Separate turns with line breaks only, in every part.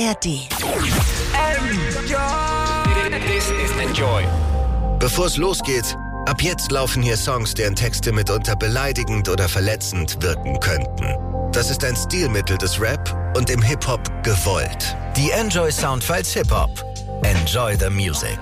ARD.
Bevor es losgeht, ab jetzt laufen hier Songs, deren Texte mitunter beleidigend oder verletzend wirken könnten. Das ist ein Stilmittel des Rap und im Hip-Hop gewollt. Die Enjoy Soundfiles Hip-Hop. Enjoy the Music.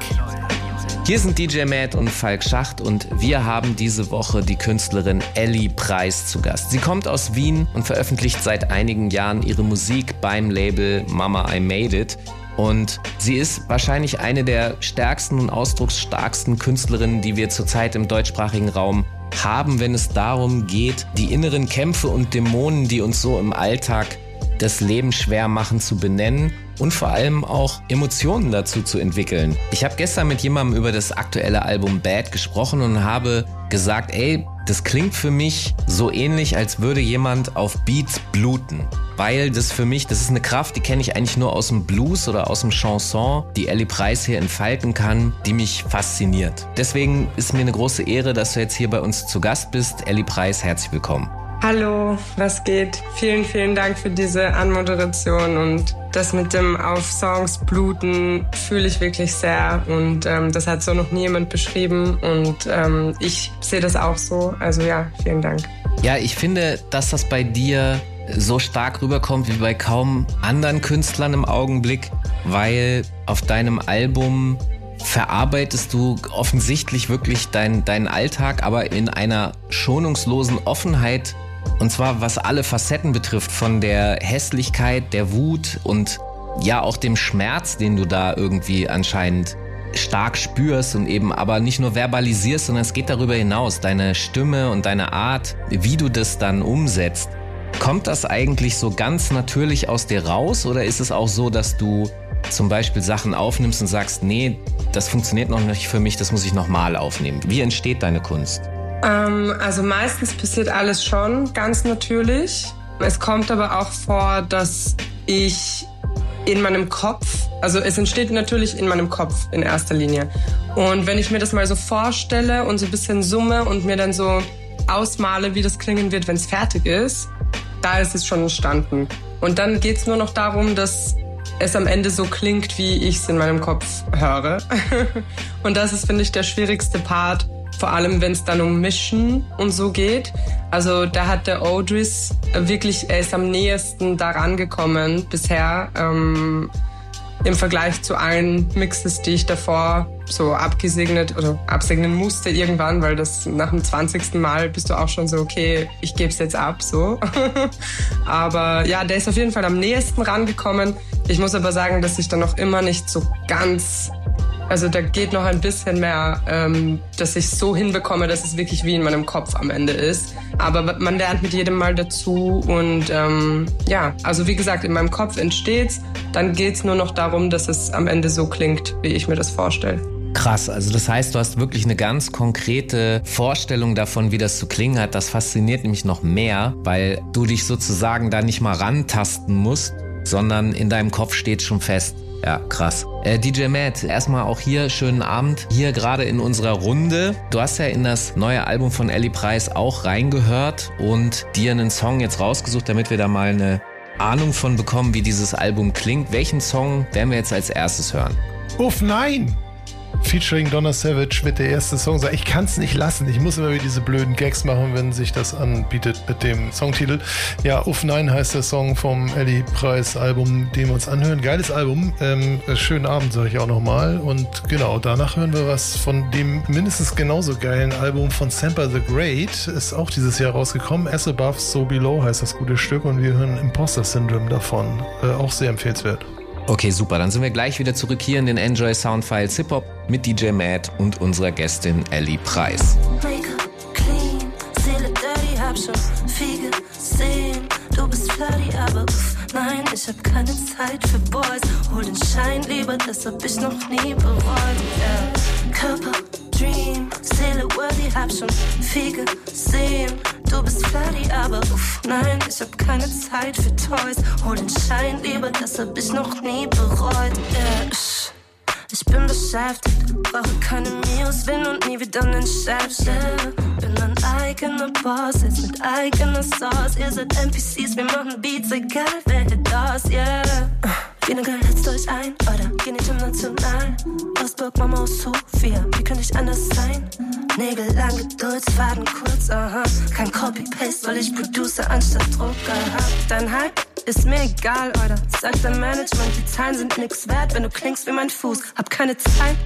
Hier sind DJ Matt und Falk Schacht und wir haben diese Woche die Künstlerin Ellie Preis zu Gast. Sie kommt aus Wien und veröffentlicht seit einigen Jahren ihre Musik beim Label Mama I Made It. Und sie ist wahrscheinlich eine der stärksten und ausdrucksstarksten Künstlerinnen, die wir zurzeit im deutschsprachigen Raum haben, wenn es darum geht, die inneren Kämpfe und Dämonen, die uns so im Alltag das Leben schwer machen, zu benennen und vor allem auch Emotionen dazu zu entwickeln. Ich habe gestern mit jemandem über das aktuelle Album Bad gesprochen und habe gesagt, ey, das klingt für mich so ähnlich, als würde jemand auf Beats bluten. Weil das für mich, das ist eine Kraft, die kenne ich eigentlich nur aus dem Blues oder aus dem Chanson, die Ellie Preis hier entfalten kann, die mich fasziniert. Deswegen ist mir eine große Ehre, dass du jetzt hier bei uns zu Gast bist. Ellie Preis, herzlich willkommen.
Hallo, was geht? Vielen, vielen Dank für diese Anmoderation und das mit dem auf Songs bluten fühle ich wirklich sehr und ähm, das hat so noch nie jemand beschrieben und ähm, ich sehe das auch so. Also ja, vielen Dank.
Ja, ich finde, dass das bei dir so stark rüberkommt wie bei kaum anderen Künstlern im Augenblick, weil auf deinem Album verarbeitest du offensichtlich wirklich deinen dein Alltag, aber in einer schonungslosen Offenheit und zwar was alle Facetten betrifft, von der Hässlichkeit, der Wut und ja auch dem Schmerz, den du da irgendwie anscheinend stark spürst und eben aber nicht nur verbalisierst, sondern es geht darüber hinaus, deine Stimme und deine Art, wie du das dann umsetzt. Kommt das eigentlich so ganz natürlich aus dir raus oder ist es auch so, dass du zum Beispiel Sachen aufnimmst und sagst, nee, das funktioniert noch nicht für mich, das muss ich nochmal aufnehmen? Wie entsteht deine Kunst?
Ähm, also meistens passiert alles schon ganz natürlich. Es kommt aber auch vor, dass ich in meinem Kopf, also es entsteht natürlich in meinem Kopf in erster Linie. Und wenn ich mir das mal so vorstelle und so ein bisschen summe und mir dann so ausmale, wie das klingen wird, wenn es fertig ist, da ist es schon entstanden. Und dann geht es nur noch darum, dass es am Ende so klingt, wie ich es in meinem Kopf höre. und das ist, finde ich, der schwierigste Part, vor allem wenn es dann um Mischen und so geht. Also da hat der Odris wirklich, er ist am nächsten daran gekommen bisher ähm, im Vergleich zu allen Mixes, die ich davor so abgesegnet oder absegnen musste irgendwann, weil das nach dem 20. Mal bist du auch schon so, okay, ich gebe es jetzt ab, so. aber ja, der ist auf jeden Fall am nächsten rangekommen. Ich muss aber sagen, dass ich dann noch immer nicht so ganz also da geht noch ein bisschen mehr, ähm, dass ich so hinbekomme, dass es wirklich wie in meinem Kopf am Ende ist. Aber man lernt mit jedem Mal dazu und ähm, ja, also wie gesagt, in meinem Kopf entsteht's. Dann geht's nur noch darum, dass es am Ende so klingt, wie ich mir das vorstelle.
Krass, also das heißt, du hast wirklich eine ganz konkrete Vorstellung davon, wie das zu klingen hat. Das fasziniert nämlich noch mehr, weil du dich sozusagen da nicht mal rantasten musst, sondern in deinem Kopf steht schon fest. Ja, krass. Äh, DJ Matt, erstmal auch hier schönen Abend. Hier gerade in unserer Runde. Du hast ja in das neue Album von Ellie Price auch reingehört und dir einen Song jetzt rausgesucht, damit wir da mal eine Ahnung von bekommen, wie dieses Album klingt. Welchen Song werden wir jetzt als erstes hören?
Uff, nein! Featuring Donna Savage wird der erste Song sein. Ich kann es nicht lassen. Ich muss immer wieder diese blöden Gags machen, wenn sich das anbietet mit dem Songtitel. Ja, Uff Nein heißt der Song vom Ellie Preis Album, den wir uns anhören. Geiles Album. Ähm, schönen Abend, sage ich auch nochmal. Und genau, danach hören wir was von dem mindestens genauso geilen Album von Samper the Great. Ist auch dieses Jahr rausgekommen. As Above, So Below heißt das gute Stück und wir hören Imposter Syndrome davon. Äh, auch sehr empfehlenswert.
Okay, super. Dann sind wir gleich wieder zurück hier in den Enjoy Soundfiles Hip Hop mit DJ Matt und unserer Gästin Ellie Preis.
Nein, ich hab keine Zeit für Boys. Hol den Schein lieber, das hab ich noch nie bereut. Yeah. Körper, Dream, Seele, worthy, hab schon viel gesehen. Du bist flirty, aber uff, nein, ich hab keine Zeit für Toys. Hol den Schein lieber, das hab ich noch nie bereut. Yeah. Ich bin beschäftigt, brauche keine Mios, bin und nie wieder nen Chef. Yeah. Bin ein eigener Boss, jetzt mit eigener Sauce. Ihr seid NPCs, wir machen Beats, egal wer das, yeah. Weniger hetzt euch ein, oder geh nicht international. Ausburg, Mama aus Sofia, wie könnte ich anders sein? Nägel lang, Geduldsfaden kurz, aha. Kein Copy-Paste, weil ich Producer anstatt Drucker hab. Dein Hype ist mir egal, oder? Sagt dein Management, die Zahlen sind nix wert, wenn du klingst wie mein Fuß. Hab keine Zeit,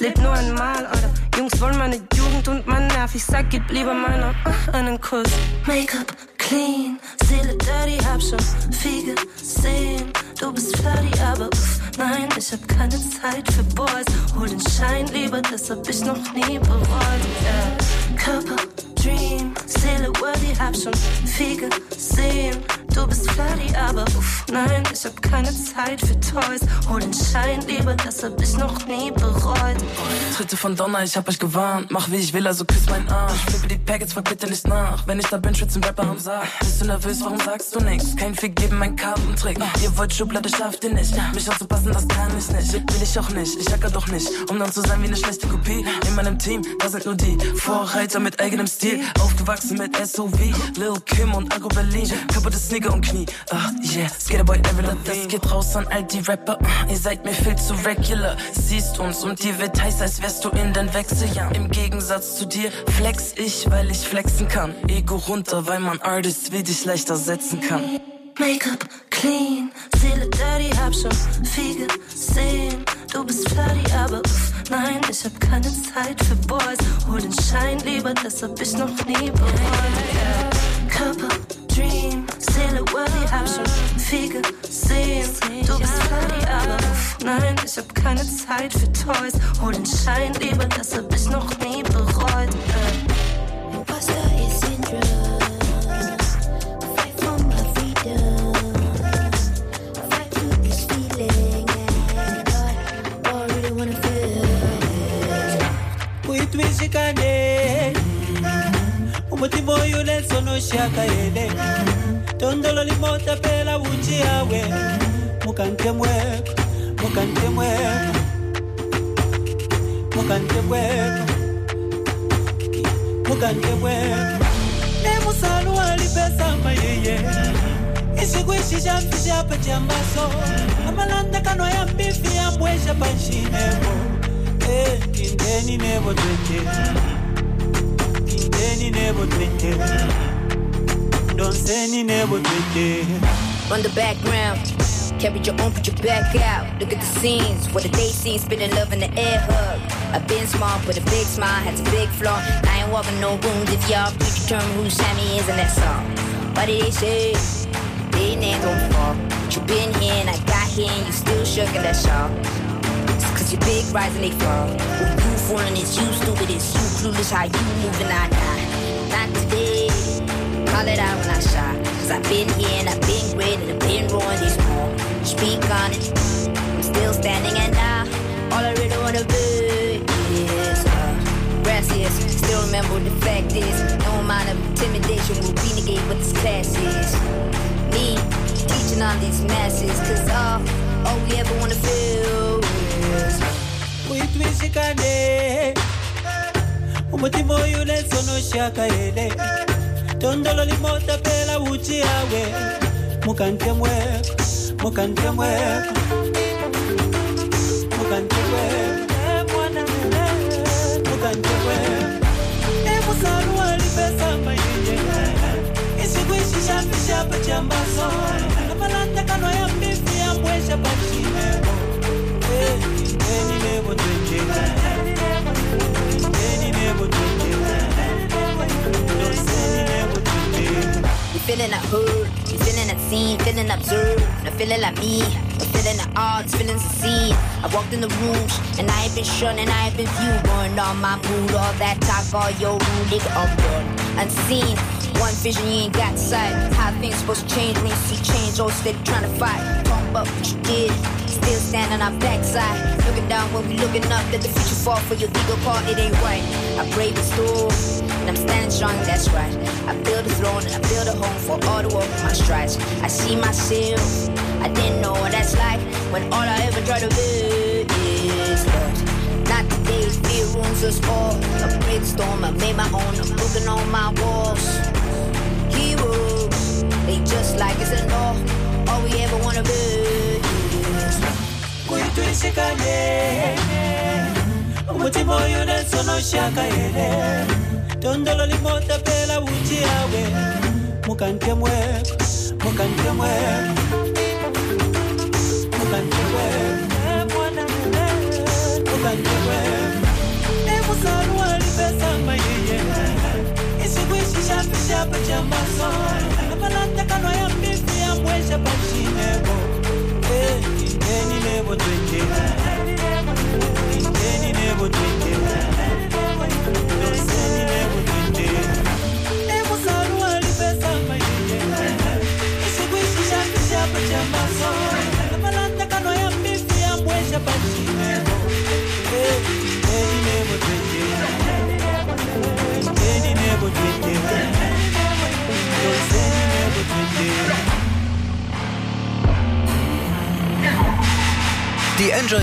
leb nur einmal, oder? Jungs wollen meine Jugend und mein Nerv. Ich sag, gib lieber meiner uh, einen Kuss. Make-up clean, Seele dirty, hab schon viel gesehen. Du bist flirty, aber uff, nein, ich hab keine Zeit für Boys. Hol den Schein lieber, das hab ich noch nie bereut. Yeah. Körper, Dream, Seele worthy, hab schon viel gesehen. Du bist flirty, aber uff, nein, ich hab keine Zeit für Toys. Hol den Schein lieber, das hab ich noch nie bereut.
Tritte von Donner, ich hab euch gewarnt. Mach wie ich will, also küss meinen Arsch. Flippe die Packets, frag bitte nicht nach. Wenn ich da bin, schützen Rapper am Sarg. Bist du nervös, warum sagst du nix? Kein Fick geben, mein Kartentrick. Ihr wollt Schublade, schafft ihr nicht. Mich anzupassen, das kann ich nicht. Will ich auch nicht, ich hacker doch nicht. Um dann zu sein wie eine schlechte Kopie. In meinem Team, da sind nur die Vorreiter mit eigenem Stil. Aufgewachsen mit SOV, Lil Kim und Agro Berlin. Kaputte Sneaker und Knie. Ah, yeah, Skaterboy Evelyn. Das geht raus an all die Rapper. Uh, ihr seid mir viel zu regular. Siehst uns und dir wird heiß, als wärst du in den Wechseljahren. Im Gegensatz zu dir flex ich, weil ich flexen kann. Ego runter, weil man Artist wie dich leichter setzen kann.
Make-up clean, Seele dirty, hab schon viel gesehen. Du bist flirty, aber uff, nein, ich hab keine Zeit für Boys. Hol den Schein lieber, das hab ich noch nie bereut. Körper, Dream, Seele worthy, hab schon viel gesehen. Du bist flirty, aber uff, nein, ich hab keine Zeit für Toys. Hol den Schein lieber, das hab ich noch nie bereut. Yeah.
ushikane umutima uyu lesono ushiyakayele tondolo limota pela unji yawe mukantemweko mukantemweko mukantemweko mukantemweko nemusalu walipesamba yeye isikwishisha mfishapa chambaso amalanda kanwa ya mbifi yambwesha panshineko hey panshinebo Eh, indeni nebo twente indeni nebo twente donseni nebo twente
on the background. Carry your own, put your back out. Look at the scenes, what the day scene, spinning love in the air hug. I've been small, but a big smile, has a big flaw. I ain't walking no wounds if y'all can't determine who Sammy is in that song. What did they say? They ain't gon' fall. But you been here and I got here and you still shook in that shawl. It's cause you big rise and they fall. Who you fooling is you stupid, it's you clueless how you moving, I die. Not today. Call it out when I shy. Cause I've been here and I've been great and I've been ruined this more. Speak on it. I'm still standing and now all I really wanna be is uh, gracias. Still remember what the fact is. No amount of intimidation will renegade what this class is. Me teaching on these masses. Cause all, all we ever wanna feel
uitwishikane umutima oyule sonoshaka ele. Tondolo limota pela uchi yawe mukantemweko mukantemweko Emusaruwa lipesa mayinje Isikuishi shapi shapa chambaso
feeling that hood, feeling that scene, feeling observed. I'm feeling like me, I'm feeling the odds, feeling scene. I walked in the rooms, and I ain't been shun, and I ain't been viewed. Going on my mood, all that talk, all your rude, nigga, I'm done. Unseen, one vision, you ain't got sight. How things supposed to change when you see change, all steady trying to fight. About what you did, still standing on our backside. Looking down when we looking up, let the future fall for your legal part, it ain't right. I brave the storm, and I'm standing strong, that's right. I build a throne and I build a home for all the of my strides. I see myself, I didn't know what that's like when all I ever try to be is love. Not today, fear ruins us all. A storm, I made my own, I'm looking on my walls. Heroes, they just like us and all. All we ever wanna be
tuisikane umutima uyu nensonoshaka here tondolo limotapela uchi yawe mukantemwe mukantemwe mukantemwe mukantemwe emusalu alipesama yeye isikwishishapishapo cha maso never drink it. He said he never
drink it.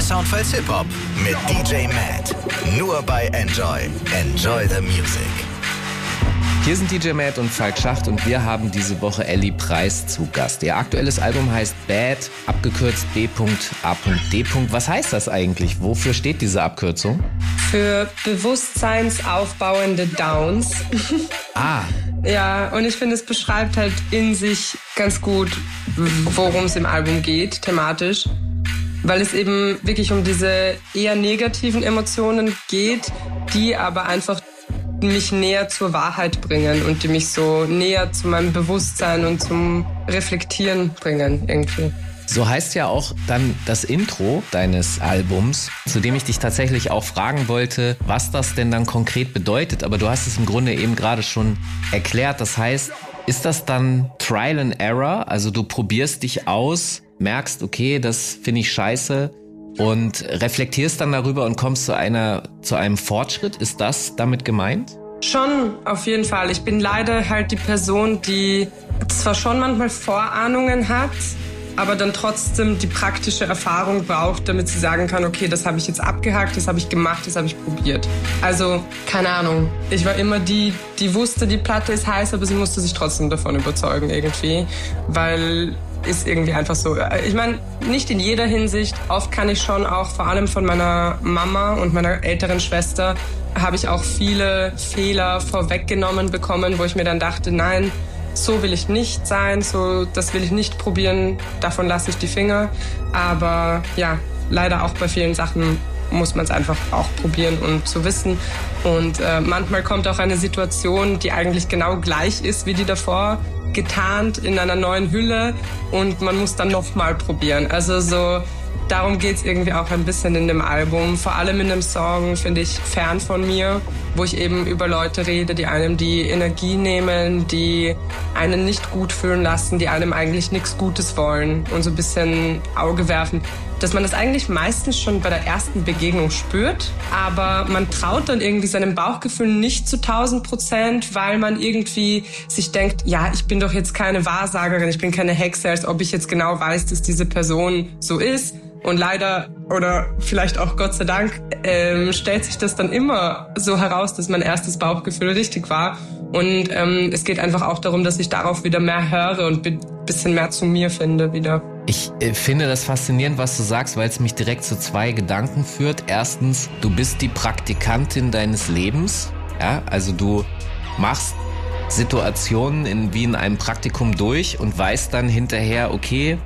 Soundfiles Hip Hop mit DJ Matt. Nur bei Enjoy. Enjoy the Music.
Hier sind DJ Matt und Falk Schacht und wir haben diese Woche Ellie Preis zu Gast. Ihr aktuelles Album heißt Bad, abgekürzt B.A.D. Was heißt das eigentlich? Wofür steht diese Abkürzung?
Für bewusstseinsaufbauende Downs.
Ah,
Ja, und ich finde, es beschreibt halt in sich ganz gut, worum es im Album geht, thematisch. Weil es eben wirklich um diese eher negativen Emotionen geht, die aber einfach mich näher zur Wahrheit bringen und die mich so näher zu meinem Bewusstsein und zum Reflektieren bringen irgendwie.
So heißt ja auch dann das Intro deines Albums, zu dem ich dich tatsächlich auch fragen wollte, was das denn dann konkret bedeutet. Aber du hast es im Grunde eben gerade schon erklärt. Das heißt, ist das dann Trial and Error? Also du probierst dich aus, merkst, okay, das finde ich scheiße und reflektierst dann darüber und kommst zu einer, zu einem Fortschritt. Ist das damit gemeint?
Schon, auf jeden Fall. Ich bin leider halt die Person, die zwar schon manchmal Vorahnungen hat, aber dann trotzdem die praktische Erfahrung braucht, damit sie sagen kann, okay, das habe ich jetzt abgehakt, das habe ich gemacht, das habe ich probiert. Also, keine Ahnung. Ich war immer die, die wusste, die Platte ist heiß, aber sie musste sich trotzdem davon überzeugen irgendwie, weil ist irgendwie einfach so. Ich meine, nicht in jeder Hinsicht. Oft kann ich schon auch, vor allem von meiner Mama und meiner älteren Schwester, habe ich auch viele Fehler vorweggenommen bekommen, wo ich mir dann dachte, nein, so will ich nicht sein, so das will ich nicht probieren, davon lasse ich die Finger. Aber ja, leider auch bei vielen Sachen muss man es einfach auch probieren und zu wissen. Und äh, manchmal kommt auch eine Situation, die eigentlich genau gleich ist wie die davor, getarnt in einer neuen Hülle und man muss dann nochmal probieren. Also so darum geht's irgendwie auch ein bisschen in dem Album. Vor allem in dem Song finde ich Fern von mir, wo ich eben über Leute rede, die einem die Energie nehmen, die einen nicht gut fühlen lassen, die einem eigentlich nichts Gutes wollen und so ein bisschen Auge werfen. Dass man das eigentlich meistens schon bei der ersten Begegnung spürt, aber man traut dann irgendwie seinem Bauchgefühl nicht zu 1000 Prozent, weil man irgendwie sich denkt, ja, ich bin doch jetzt keine Wahrsagerin, ich bin keine Hexe, als ob ich jetzt genau weiß, dass diese Person so ist. Und leider, oder vielleicht auch Gott sei Dank, ähm, stellt sich das dann immer so heraus, dass mein erstes Bauchgefühl richtig war. Und ähm, es geht einfach auch darum, dass ich darauf wieder mehr höre und ein bisschen mehr zu mir finde wieder.
Ich äh, finde das faszinierend, was du sagst, weil es mich direkt zu zwei Gedanken führt. Erstens, du bist die Praktikantin deines Lebens. Ja, also du machst Situationen in, wie in einem Praktikum durch und weißt dann hinterher, okay,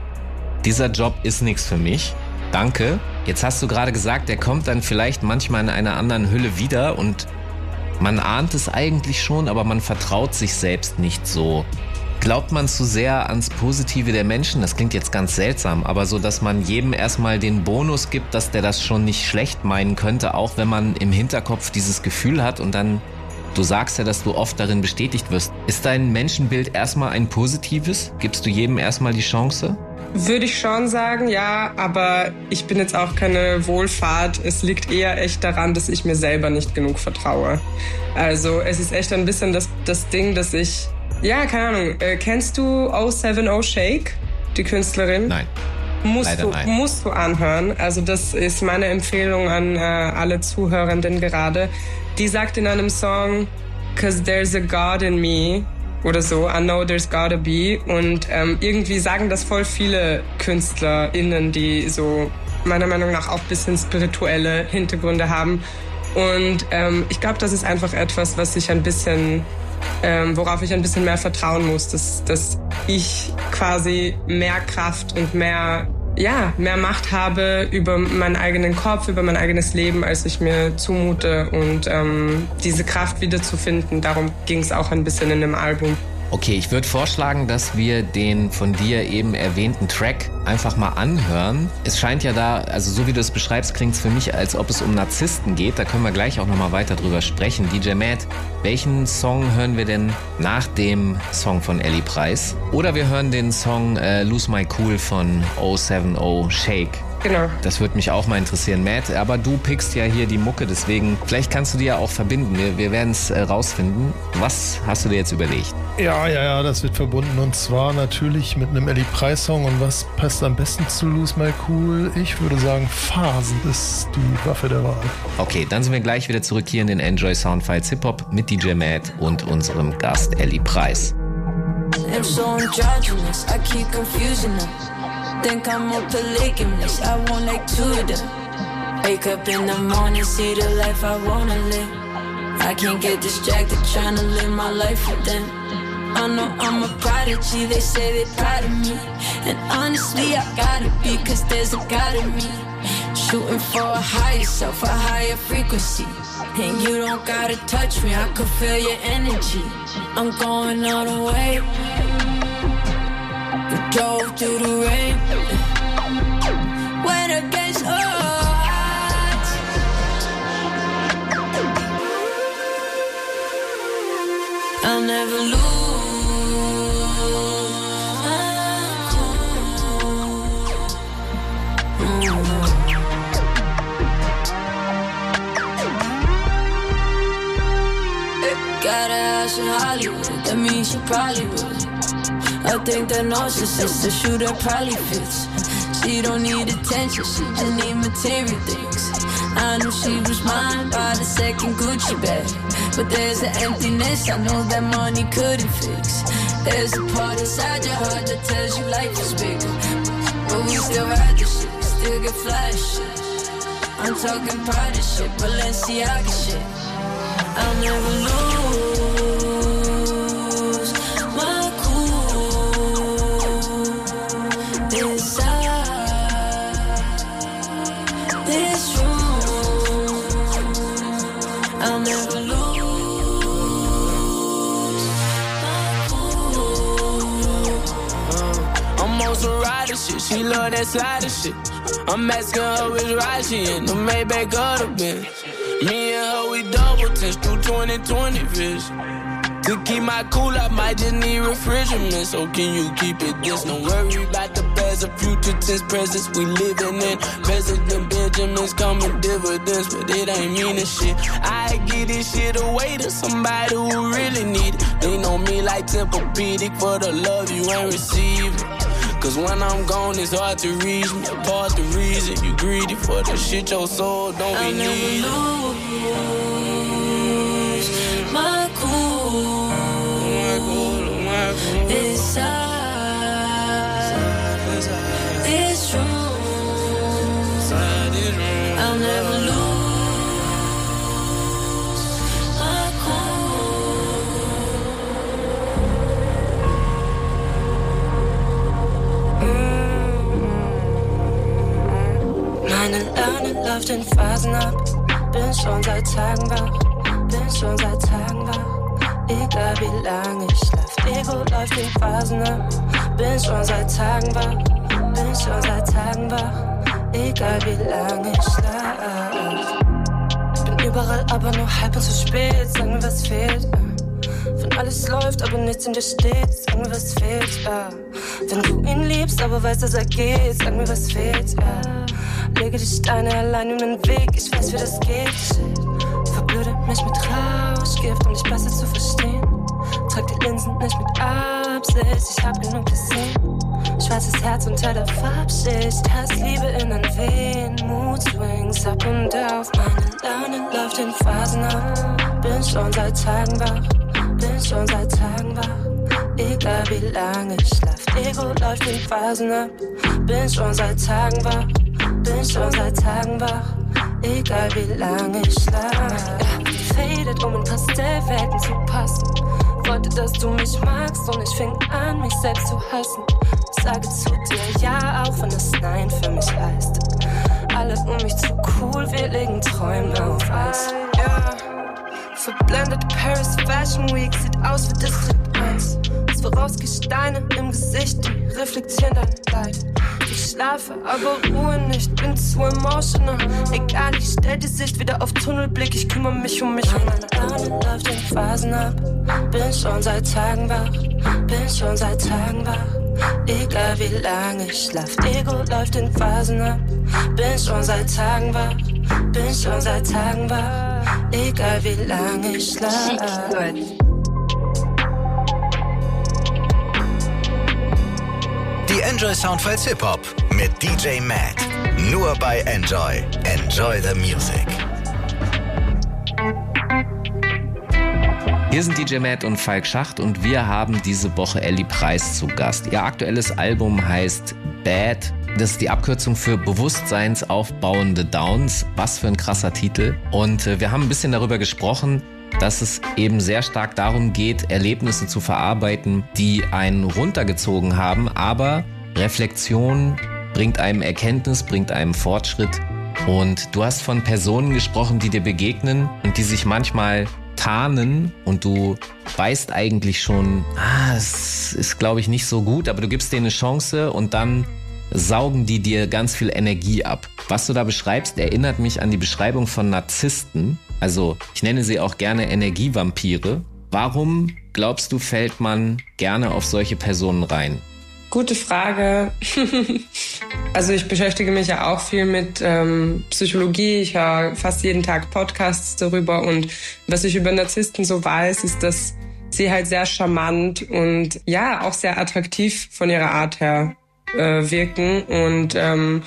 dieser Job ist nichts für mich. Danke. Jetzt hast du gerade gesagt, der kommt dann vielleicht manchmal in einer anderen Hülle wieder und man ahnt es eigentlich schon, aber man vertraut sich selbst nicht so. Glaubt man zu sehr ans Positive der Menschen? Das klingt jetzt ganz seltsam, aber so, dass man jedem erstmal den Bonus gibt, dass der das schon nicht schlecht meinen könnte, auch wenn man im Hinterkopf dieses Gefühl hat und dann, du sagst ja, dass du oft darin bestätigt wirst. Ist dein Menschenbild erstmal ein positives? Gibst du jedem erstmal die Chance?
Würde ich schon sagen, ja, aber ich bin jetzt auch keine Wohlfahrt. Es liegt eher echt daran, dass ich mir selber nicht genug vertraue. Also es ist echt ein bisschen das, das Ding, dass ich, ja, keine Ahnung, äh, kennst du 070 Shake, die Künstlerin?
Nein.
Musst
Leider
du,
nein.
musst du anhören. Also das ist meine Empfehlung an äh, alle Zuhörenden gerade. Die sagt in einem Song, Cause there's a God in me oder so, I know there's gotta be. Und ähm, irgendwie sagen das voll viele KünstlerInnen, die so meiner Meinung nach auch ein bisschen spirituelle Hintergründe haben. Und ähm, ich glaube, das ist einfach etwas, was ich ein bisschen, ähm, worauf ich ein bisschen mehr vertrauen muss, dass, dass ich quasi mehr Kraft und mehr, ja, mehr Macht habe über meinen eigenen Kopf, über mein eigenes Leben, als ich mir zumute. Und ähm, diese Kraft wiederzufinden, darum ging es auch ein bisschen in dem Album.
Okay, ich würde vorschlagen, dass wir den von dir eben erwähnten Track einfach mal anhören. Es scheint ja da, also so wie du es beschreibst, klingt es für mich, als ob es um Narzissten geht. Da können wir gleich auch nochmal weiter drüber sprechen. DJ Matt, welchen Song hören wir denn nach dem Song von Ellie Price? Oder wir hören den Song äh, Lose My Cool von 070 Shake.
Genau.
Das würde mich auch mal interessieren, Matt. Aber du pickst ja hier die Mucke, deswegen vielleicht kannst du die ja auch verbinden. Wir, wir werden es äh, rausfinden. Was hast du dir jetzt überlegt?
Ja, ja, ja, das wird verbunden und zwar natürlich mit einem Ellie Preis Song und was passt am besten zu Lose My Cool? Ich würde sagen, Phasen ist die Waffe der Wahl.
Okay, dann sind wir gleich wieder zurück hier in den Enjoy Soundfiles Hip Hop mit DJ Matt und unserem Gast Ellie Preis.
I'm so I keep confusing them. Think I'm a polygamist, I want like two of them. Wake up in the morning, see the life I wanna live. I can't get distracted trying to live my life with them. I know I'm a prodigy, they say they proud of me. And honestly, I gotta be, cause there's a God in me. Shooting for a higher self, a higher frequency. And you don't gotta touch me, I can feel your energy. I'm going all the way. We drove through the rain. Went against odds. I'll never lose. Got a house in Hollywood, that means she probably would. I think that narcissist, the shooter probably fits. She don't need attention, she just need material things. I knew she was mine by the second Gucci bag. But there's an emptiness I know that money couldn't fix. There's a part inside your heart that tells you life is bigger. But we still ride the shit, still get flash. I'm talking private shit, Balenciaga shit. I'll never lose
Love shit. I'm asking her which ride she in. The Maybach or the Benz. Me and her, we double test through 2020 vision. To keep my cool, I might just need refrigerant. So can you keep it this? Don't worry about the past or future tense presence we living in. President Benjamin's coming dividends, but it ain't mean meaning shit. I give this shit away to somebody who really need it. They know me like Tempur-Pedic for the love you ain't receiving. Cause when I'm gone, it's hard to reach me. Part the reason you greedy for the shit your soul don't
I'll
be needing.
lose my cool inside this room. I'll never lose läuft in Phasen ab. Bin schon seit Tagen wach, bin schon seit Tagen wach. Egal wie lange ich schlaf, Ego läuft in Phasen ab. Bin schon seit Tagen wach, bin schon seit Tagen wach. Egal wie lange ich schlaf. Bin überall, aber nur halb und zu spät. Sag mir, was fehlt. Alles läuft, aber nichts in dir steht, sag mir, was fehlt. äh. Wenn du ihn liebst, aber weißt, dass er geht, sag mir, was fehlt. äh. Lege die Steine allein in den Weg, ich weiß, wie das geht. Shit. Verblöde mich mit Rauschgift, um dich besser zu verstehen. Trag die Linsen nicht mit Absicht, ich hab genug gesehen. Schwarzes Herz unter der Farbschicht, Hass, Liebe in den Wehen, Mood Swings ab und auf. Meine Laune läuft in Phasen ab, bin schon seit Tagen wach, bin schon seit Tagen wach. Egal wie lange ich schlaf, Ego läuft in Phasen ab, bin schon seit Tagen wach,
Bin schon seit Tagen wach, egal wie lange ich schlaf. Faded, um in Pastellwelten zu passen. Wollte, dass du mich magst und ich fing an, mich selbst zu hassen. Sage zu dir ja, auch wenn das Nein für mich heißt. Alle um mich zu cool, wir legen Träume auf Eis. Verblendet Paris Fashion Week sieht aus wie District 1. Swarovski-Steine im Gesicht, die reflektieren dein Leid. Ich schlafe, aber ruhe nicht, bin zu emotional. Egal, ich stell die Sicht wieder auf Tunnelblick, ich kümmere mich um mich meine Laune läuft in Phasen ab. Bin schon seit Tagen wach, bin schon seit Tagen wach. Egal wie lange ich schlaf, Ego läuft in Phasen ab. Bin schon seit Tagen wach, bin schon seit Tagen wach. Egal wie lange ich schlaf.
Die Enjoy Soundfiles Hip Hop mit DJ Matt. Nur bei Enjoy. Enjoy the Music.
Hier sind DJ Matt und Falk Schacht und wir haben diese Woche Ellie Preis zu Gast. Ihr aktuelles Album heißt Bad. Das ist die Abkürzung für Bewusstseinsaufbauende Downs. Was für ein krasser Titel. Und äh, wir haben ein bisschen darüber gesprochen, dass es eben sehr stark darum geht, Erlebnisse zu verarbeiten, die einen runtergezogen haben, aber Reflexion bringt einem Erkenntnis, bringt einem Fortschritt. Und du hast von Personen gesprochen, die dir begegnen und die sich manchmal tarnen und du weißt eigentlich schon, ah, es ist glaube ich nicht so gut, aber du gibst denen eine Chance und dann saugen die dir ganz viel Energie ab. Was du da beschreibst, erinnert mich an die Beschreibung von Narzissten. Also ich nenne sie auch gerne Energievampire. Warum glaubst du, fällt man gerne auf solche Personen rein?
Gute Frage. also ich beschäftige mich ja auch viel mit ähm, Psychologie. Ich höre fast jeden Tag Podcasts darüber. Und was ich über Narzissten so weiß, ist, dass sie halt sehr charmant und ja, auch sehr attraktiv von ihrer Art her äh, wirken. Und ähm,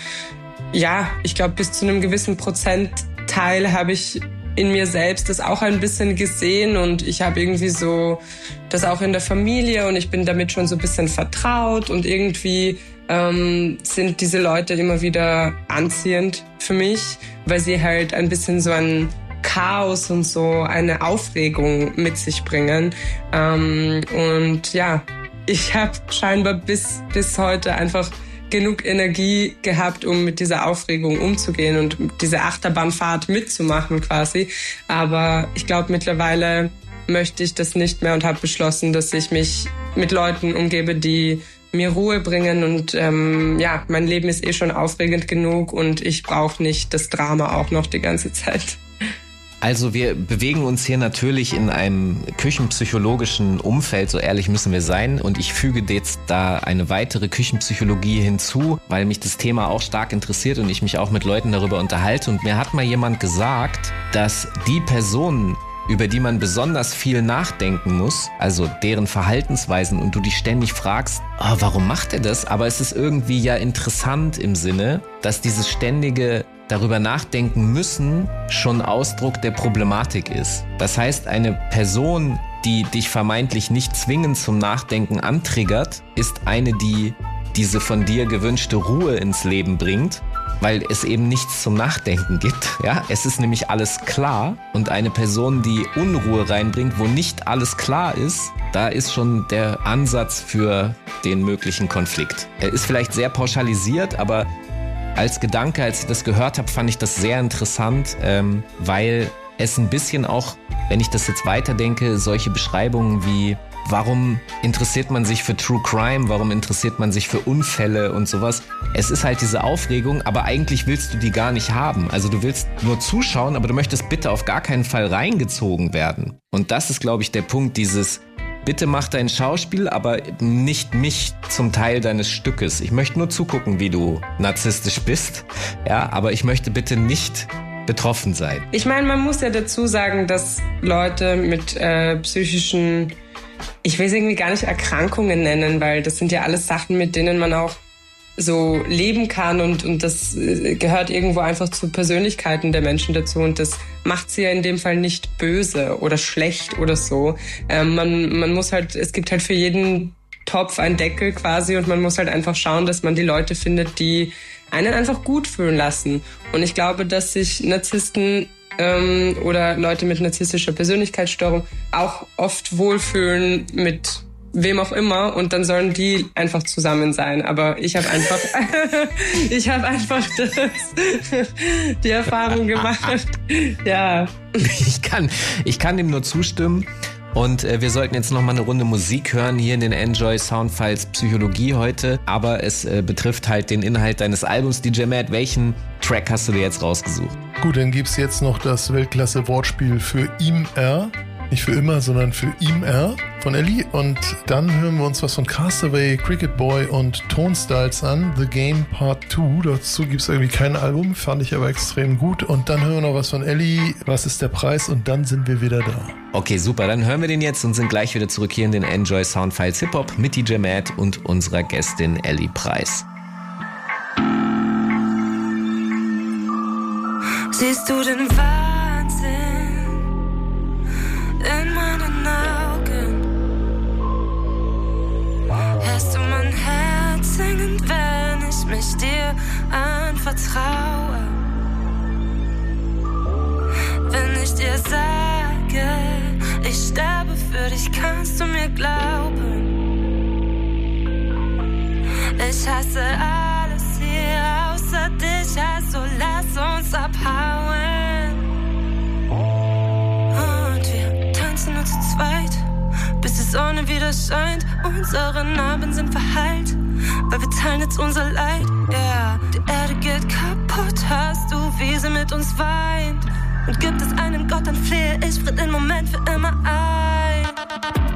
ja, ich glaube, bis zu einem gewissen Prozentteil habe ich in mir selbst das auch ein bisschen gesehen und ich habe irgendwie so das auch in der Familie und ich bin damit schon so ein bisschen vertraut und irgendwie ähm, sind diese Leute immer wieder anziehend für mich, weil sie halt ein bisschen so ein Chaos und so eine Aufregung mit sich bringen. Ähm, und ja, ich habe scheinbar bis, bis heute einfach genug Energie gehabt, um mit dieser Aufregung umzugehen und diese Achterbahnfahrt mitzumachen quasi. Aber ich glaube, mittlerweile möchte ich das nicht mehr und habe beschlossen, dass ich mich mit Leuten umgebe, die mir Ruhe bringen und ähm, ja, mein Leben ist eh schon aufregend genug und ich brauche nicht das Drama auch noch die ganze Zeit.
Also wir bewegen uns hier natürlich in einem küchenpsychologischen Umfeld, so ehrlich müssen wir sein. Und ich füge jetzt da eine weitere Küchenpsychologie hinzu, weil mich das Thema auch stark interessiert und ich mich auch mit Leuten darüber unterhalte. Und mir hat mal jemand gesagt, dass die Personen, über die man besonders viel nachdenken muss, also deren Verhaltensweisen und du dich ständig fragst, oh, warum macht er das? Aber es ist irgendwie ja interessant im Sinne, dass dieses ständige darüber nachdenken müssen schon Ausdruck der Problematik ist. Das heißt, eine Person, die dich vermeintlich nicht zwingend zum Nachdenken antriggert, ist eine, die diese von dir gewünschte Ruhe ins Leben bringt, weil es eben nichts zum Nachdenken gibt. Ja, es ist nämlich alles klar und eine Person, die Unruhe reinbringt, wo nicht alles klar ist, da ist schon der Ansatz für den möglichen Konflikt. Er ist vielleicht sehr pauschalisiert, aber als Gedanke, als ich das gehört habe, fand ich das sehr interessant, ähm, weil es ein bisschen auch, wenn ich das jetzt weiterdenke, solche Beschreibungen wie Warum interessiert man sich für True Crime? Warum interessiert man sich für Unfälle und sowas? Es ist halt diese Aufregung, aber eigentlich willst du die gar nicht haben. Also du willst nur zuschauen, aber du möchtest bitte auf gar keinen Fall reingezogen werden. Und das ist, glaube ich, der Punkt, dieses Bitte mach dein Schauspiel, aber nicht mich zum Teil deines Stückes. Ich möchte nur zugucken, wie du narzisstisch bist. Ja, aber ich möchte bitte nicht betroffen sein.
Ich meine, man muss ja dazu sagen, dass Leute mit äh, psychischen, ich will es irgendwie gar nicht Erkrankungen nennen, weil das sind ja alles Sachen, mit denen man auch so leben kann und, und das äh, gehört irgendwo einfach zu Persönlichkeiten der Menschen dazu und das macht sie ja in dem Fall nicht böse oder schlecht oder so. Ähm, man, man muss halt, es gibt halt für jeden Topf ein Deckel quasi und man muss halt einfach schauen, dass man die Leute findet, die einen einfach gut fühlen lassen. Und ich glaube, dass sich Narzissten ähm, oder Leute mit narzisstischer Persönlichkeitsstörung auch oft wohlfühlen mit wem auch immer und dann sollen die einfach zusammen sein. Aber ich habe einfach, ich habe einfach das, die Erfahrung gemacht. Ja.
Ich kann, ich kann dem nur zustimmen. Und äh, wir sollten jetzt noch mal eine Runde Musik hören hier in den Enjoy Soundfiles Psychologie heute. Aber es äh, betrifft halt den Inhalt deines Albums, DJ Matt. Welchen Track hast du dir jetzt rausgesucht?
Gut, dann gibt's jetzt noch das Weltklasse-Wortspiel für ihm R. Nicht für immer, sondern für ihm R von Ellie. Und dann hören wir uns was von Castaway, Cricket Boy und Tone Styles an. The Game Part 2. Dazu gibt's irgendwie kein Album, fand ich aber extrem gut. Und dann hören wir noch was von Ellie. Was ist der Preis? Und dann sind wir wieder da.
Okay, super. Dann hören wir den jetzt und sind gleich wieder zurück hier in den Enjoy Soundfiles Hip Hop mit DJ Matt und unserer Gästin Ellie Preis.
Siehst du den Wahnsinn in meinen Augen? Hörst du mein Herz singen, wenn ich mich dir anvertraue? Wenn ich dir sage, ich sterbe für dich, kannst du mir glauben? Ich hasse alles hier außer dich, also die Sonne wieder scheint. Unsere Narben sind verheilt, weil wir teilen jetzt unser Leid. Ja, yeah. die Erde geht kaputt, hast du, wie sie mit uns weint. Und gibt es einen Gott, dann flehe ich, fritt den Moment für immer ein.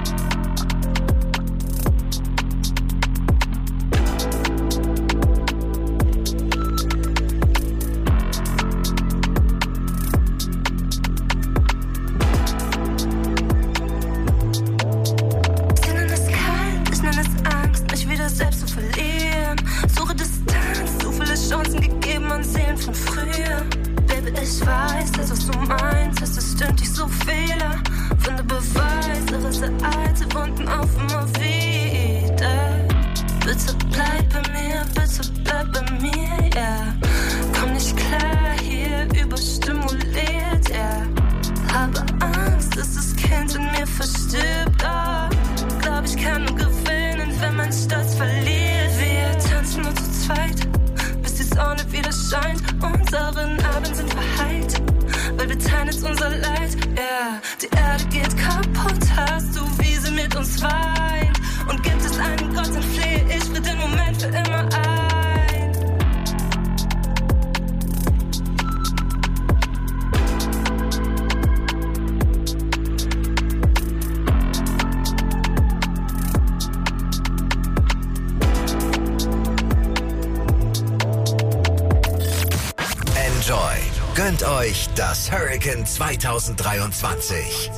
Das
Hurricane 2023.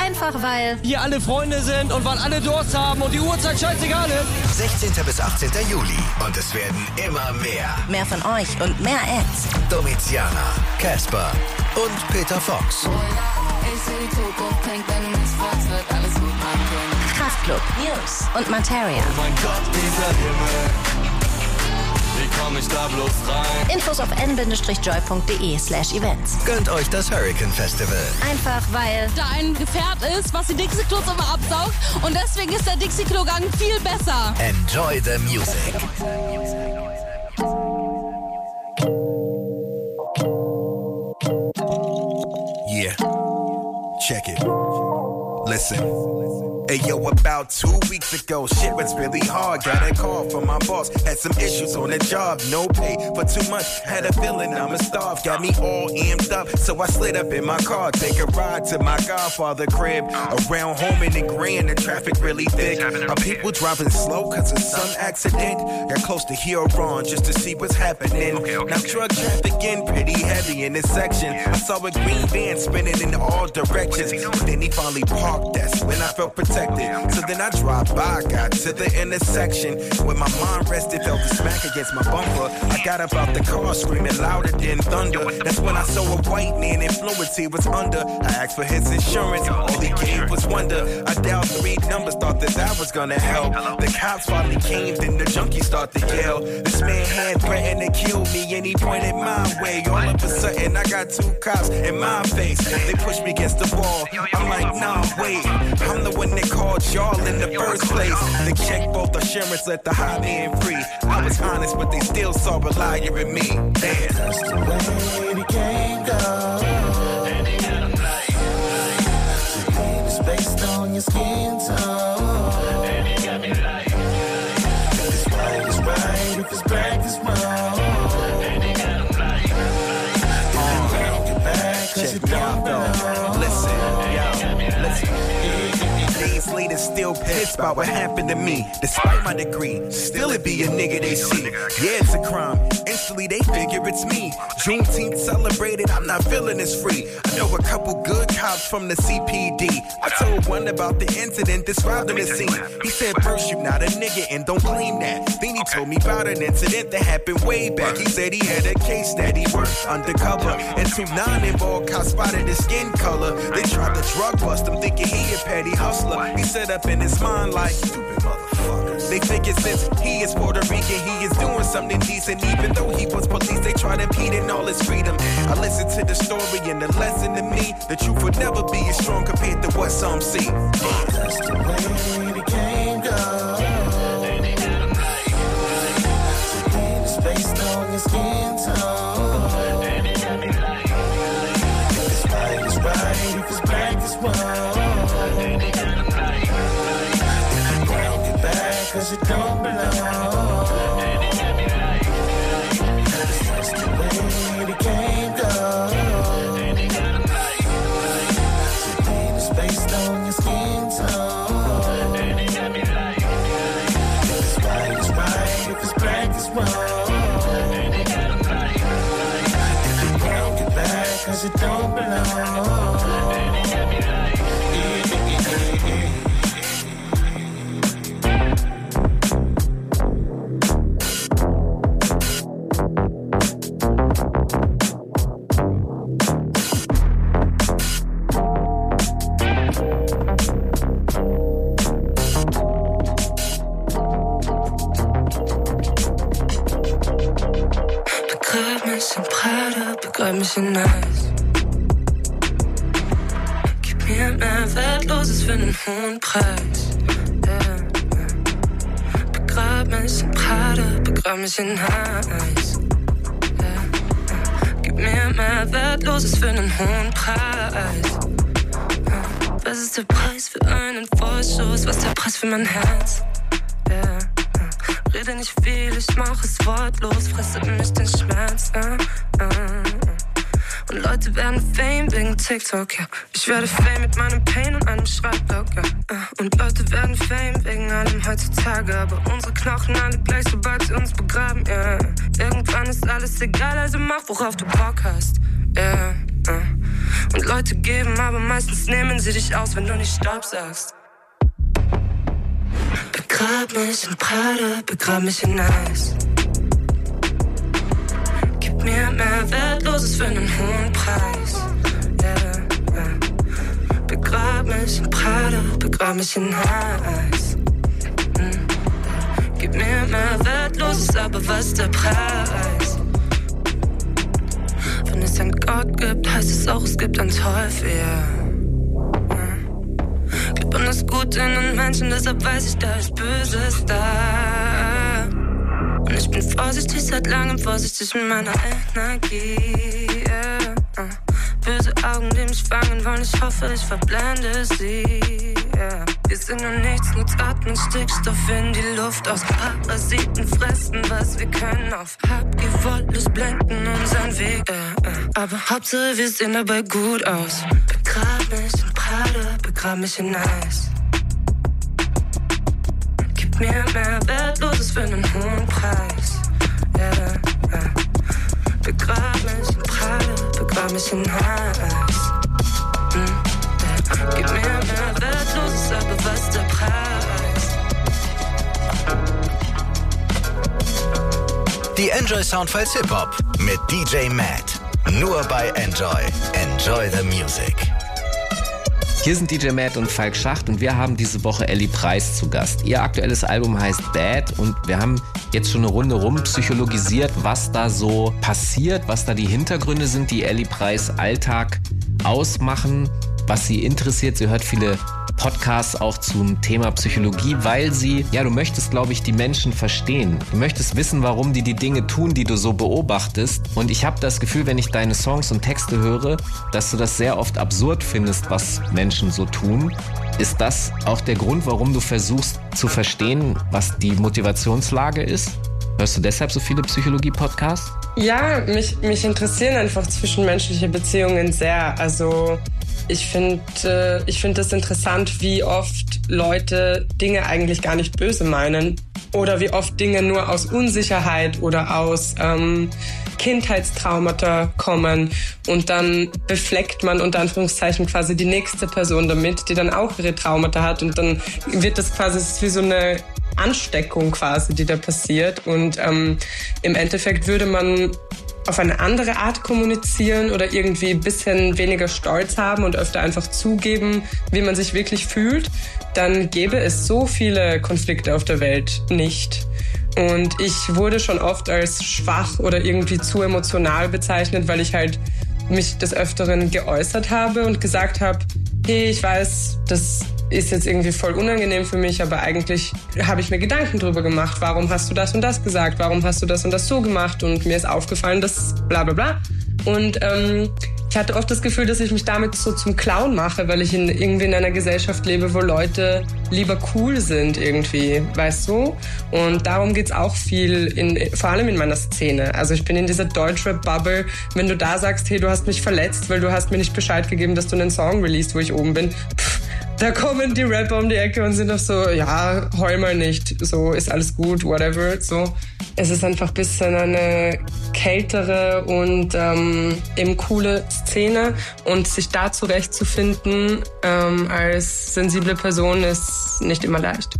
Einfach weil
hier alle Freunde sind und weil alle Durst haben und die Uhrzeit scheißegal ist.
16. bis 18. Juli. Und es werden immer mehr.
mehr von euch und mehr Acts.
Domiziana, Casper und Peter Fox.
Ich seh die Zukunft, denk, fragst, wird alles gut machen.
Kraftklub, News und Materia.
Oh mein Gott, dieser Himmel. Komm ich da bloß rein?
Infos auf n-joy.de slash events.
Gönnt euch das Hurricane Festival.
Einfach weil
da ein Gefährt ist, was die Dixie-Klos immer absaugt und deswegen ist der Dixie-Klo-Gang viel besser.
Enjoy the music.
Yeah. Check it. Listen. Hey yo, about two weeks ago, shit was really hard. Got a call from my boss, had some issues on the job. No pay for two months, had a feeling I'ma starve. Got me all amped up, so I slid up in my car. Take a ride to my godfather crib. Around home in the grand, the traffic really thick. Are people driving slow cause of some accident? Got close to Huron just to see what's happening. Now drug trafficking pretty heavy in this section. I saw a green van spinning in all directions. Then he finally parked, that's when I felt protected So then I drive by, got to the intersection. When my mind rested, felt the smack against my bumper. I got up out the car, screaming louder than thunder. That's when I saw a white man influence he was under. I asked for his insurance, all he gave was wonder. I dialed three numbers, thought that that was gonna help. The cops finally came, then the junkie started to yell. This man had threatened to kill me, and he pointed my way. All of a sudden, I got two cops in my face. They pushed me against the wall. Like, nah, wait. I'm the one that called y'all in the first place. They checked both assurance, let the high man free. I was honest, but they still saw a liar in me. Damn. That's the way the game goes.
It's based on your skin tone.
About what happened to me. Despite my degree, still it be a nigga they see. Yeah, it's a crime. Instantly they figure it's me. Juneteenth celebrated, I'm not feeling as free. I know a couple good cops from the CPD. I told one about the incident, described the scene. He said, first you not a nigga and don't claim that. Then he told me about an incident that happened way back. He said he had a case that he worked undercover. And two non-involved cops spotted his skin color. They tried to drug bust him thinking he a petty hustler. He set up in his mind like, stupid motherfuckers. They figure since he is Puerto Rican, he is doing something decent. Even though he was police, they try to impede in all his freedom. I listened to the story and the lesson to me. The truth would never be as strong compared to what some see.
That's the way the game goes. Based on your skin tone. If it's right, it's right. If it's black, it's wrong. Cause you don't belong.
Mein Herz? Yeah, yeah. Rede nicht viel, ich mach es wortlos, fresse mich den Schmerz. Äh, äh, äh. Und Leute werden Fame wegen TikTok, ja. Ich werde Fame mit meinem Pain und einem Schreibblock, ja. Äh, Und Leute werden Fame wegen allem heutzutage, aber unsere Knochen alle gleich, sobald sie uns begraben, ja. Irgendwann ist alles egal, also mach, worauf du Bock hast, ja. Und Leute geben, aber meistens nehmen sie dich aus, wenn du nicht Stopp sagst. Begrab mich in Prada, begrab mich in Eis. Gib mir mehr Wertloses für einen hohen Preis. Yeah, yeah. Begrab mich in Prada, begrab mich in Eis. Mm. Gib mir mehr Wertloses, aber was der Preis? Wenn es einen Gott gibt, heißt es auch, es gibt einen Teufel, yeah. Das Gute in den Menschen, deshalb weiß ich, da ist Böses da. Und ich bin vorsichtig seit langem, vorsichtig mit meiner Energie. Uh. Böse Augen, die mich fangen wollen, ich hoffe, ich verblende sie. Wir sind nur nichts, nur atmen Stickstoff in die Luft. Aus Parasiten fressen, was wir können. Auf Habgewollt, blenden unseren Weg. Yeah. Uh. Aber Hauptsache, wir sehen dabei gut aus. Begrab mich Erde, begraben mich in Eis. Gib mir mehr Wertloses für einen hohen Preis. Yeah, yeah. Begrab mich in Prade, begrab mich in Eis. Hm. Gib mir mehr Wertloses, aber was der Preis?
Die Enjoy Soundfiles Hip Hop mit DJ Matt. Nur bei Enjoy. Enjoy the music.
Hier sind DJ Matt und Falk Schacht und wir haben diese Woche Ellie Preis zu Gast. Ihr aktuelles Album heißt Bad und wir haben jetzt schon eine Runde rum psychologisiert, was da so passiert, was da die Hintergründe sind, die Ellie Preis Alltag ausmachen, was sie interessiert. Sie hört viele Podcasts auch zum Thema Psychologie, weil sie, ja, du möchtest, glaube ich, die Menschen verstehen. Du möchtest wissen, warum die die Dinge tun, die du so beobachtest. Und ich habe das Gefühl, wenn ich deine Songs und Texte höre, dass du das sehr oft absurd findest, was Menschen so tun. Ist das auch der Grund, warum du versuchst zu verstehen, was die Motivationslage ist? Hörst du deshalb so viele Psychologie-Podcasts?
Ja, mich, mich interessieren einfach zwischenmenschliche Beziehungen sehr. Also ich finde äh, ich find das interessant, wie oft Leute Dinge eigentlich gar nicht böse meinen oder wie oft Dinge nur aus Unsicherheit oder aus ähm, Kindheitstraumata kommen und dann befleckt man unter Anführungszeichen quasi die nächste Person damit, die dann auch ihre Traumata hat und dann wird das quasi ist wie so eine Ansteckung quasi, die da passiert und ähm, im Endeffekt würde man auf eine andere Art kommunizieren oder irgendwie ein bisschen weniger Stolz haben und öfter einfach zugeben, wie man sich wirklich fühlt, dann gäbe es so viele Konflikte auf der Welt nicht. Und ich wurde schon oft als schwach oder irgendwie zu emotional bezeichnet, weil ich halt mich des Öfteren geäußert habe und gesagt habe, hey, ich weiß, das ist jetzt irgendwie voll unangenehm für mich, aber eigentlich habe ich mir Gedanken drüber gemacht. Warum hast du das und das gesagt? Warum hast du das und das so gemacht? Und mir ist aufgefallen, dass bla bla bla. Und ähm, ich hatte oft das Gefühl, dass ich mich damit so zum Clown mache, weil ich in, irgendwie in einer Gesellschaft lebe, wo Leute lieber cool sind irgendwie, weißt du? Und darum geht's auch viel, in, vor allem in meiner Szene. Also ich bin in dieser Deutschrap-Bubble. Wenn du da sagst, hey, du hast mich verletzt, weil du hast mir nicht Bescheid gegeben, dass du einen Song released, wo ich oben bin, pff, da kommen die Rapper um die Ecke und sind doch so, ja, heul mal nicht, so ist alles gut, whatever. So, es ist einfach ein bisschen eine kältere und ähm, eben coole Szene und sich da zurechtzufinden ähm, als sensible Person ist nicht immer leicht.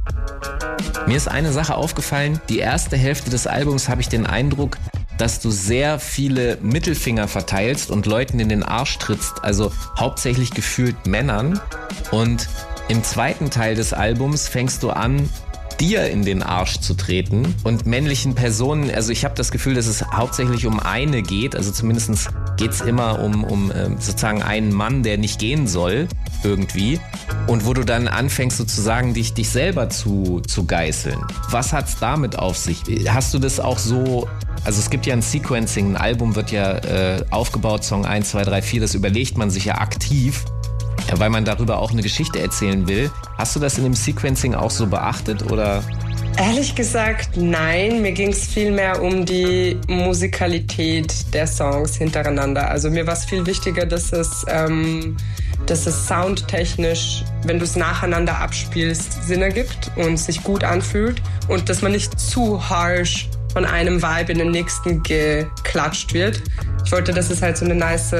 Mir ist eine Sache aufgefallen. Die erste Hälfte des Albums habe ich den Eindruck, dass du sehr viele Mittelfinger verteilst und Leuten in den Arsch trittst, also hauptsächlich gefühlt Männern. Und im zweiten Teil des Albums fängst du an, dir in den Arsch zu treten und männlichen Personen, also ich habe das Gefühl, dass es hauptsächlich um eine geht, also zumindest geht es immer um, um äh, sozusagen einen Mann, der nicht gehen soll, irgendwie. Und wo du dann anfängst sozusagen dich, dich selber zu, zu geißeln. Was hat's damit auf sich? Hast du das auch so also es gibt ja ein Sequencing, ein Album wird ja äh, aufgebaut, Song 1, 2, 3, 4, das überlegt man sich ja aktiv, weil man darüber auch eine Geschichte erzählen will. Hast du das in dem Sequencing auch so beachtet oder?
Ehrlich gesagt, nein. Mir ging es vielmehr um die Musikalität der Songs hintereinander. Also mir war es viel wichtiger, dass es, ähm, dass es soundtechnisch, wenn du es nacheinander abspielst, Sinn ergibt und sich gut anfühlt und dass man nicht zu harsh von einem Vibe in den nächsten geklatscht wird. Ich wollte, dass es halt so eine nice